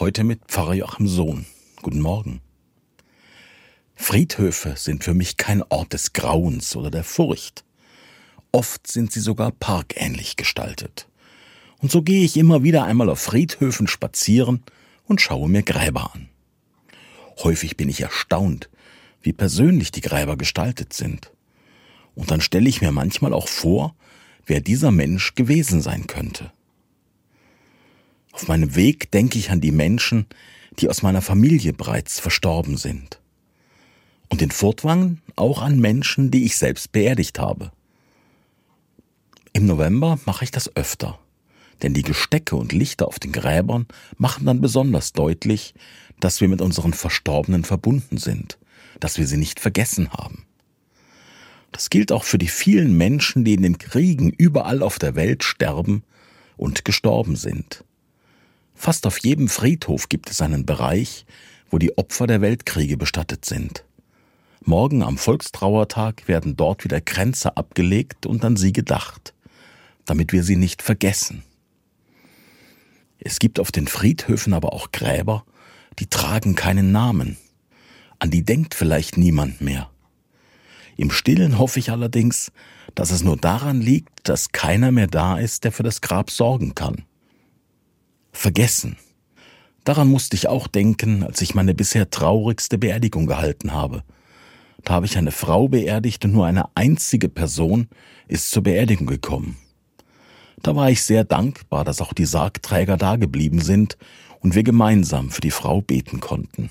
Heute mit Pfarrer Joachim Sohn. Guten Morgen. Friedhöfe sind für mich kein Ort des Grauens oder der Furcht. Oft sind sie sogar parkähnlich gestaltet. Und so gehe ich immer wieder einmal auf Friedhöfen spazieren und schaue mir Gräber an. Häufig bin ich erstaunt, wie persönlich die Gräber gestaltet sind. Und dann stelle ich mir manchmal auch vor, wer dieser Mensch gewesen sein könnte. Auf meinem Weg denke ich an die Menschen, die aus meiner Familie bereits verstorben sind. Und in Furtwangen auch an Menschen, die ich selbst beerdigt habe. Im November mache ich das öfter, denn die Gestecke und Lichter auf den Gräbern machen dann besonders deutlich, dass wir mit unseren Verstorbenen verbunden sind, dass wir sie nicht vergessen haben. Das gilt auch für die vielen Menschen, die in den Kriegen überall auf der Welt sterben und gestorben sind. Fast auf jedem Friedhof gibt es einen Bereich, wo die Opfer der Weltkriege bestattet sind. Morgen am Volkstrauertag werden dort wieder Kränze abgelegt und an sie gedacht, damit wir sie nicht vergessen. Es gibt auf den Friedhöfen aber auch Gräber, die tragen keinen Namen. An die denkt vielleicht niemand mehr. Im stillen hoffe ich allerdings, dass es nur daran liegt, dass keiner mehr da ist, der für das Grab sorgen kann vergessen. Daran musste ich auch denken, als ich meine bisher traurigste Beerdigung gehalten habe. Da habe ich eine Frau beerdigt und nur eine einzige Person ist zur Beerdigung gekommen. Da war ich sehr dankbar, dass auch die Sargträger dageblieben sind und wir gemeinsam für die Frau beten konnten.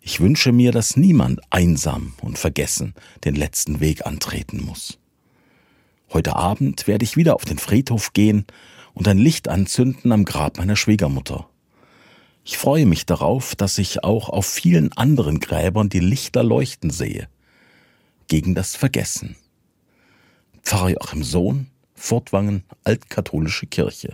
Ich wünsche mir, dass niemand einsam und vergessen den letzten Weg antreten muss. Heute Abend werde ich wieder auf den Friedhof gehen und ein Licht anzünden am Grab meiner Schwiegermutter. Ich freue mich darauf, dass ich auch auf vielen anderen Gräbern die Lichter leuchten sehe. Gegen das Vergessen. Pfarrer Joachim Sohn, Fortwangen, Altkatholische Kirche.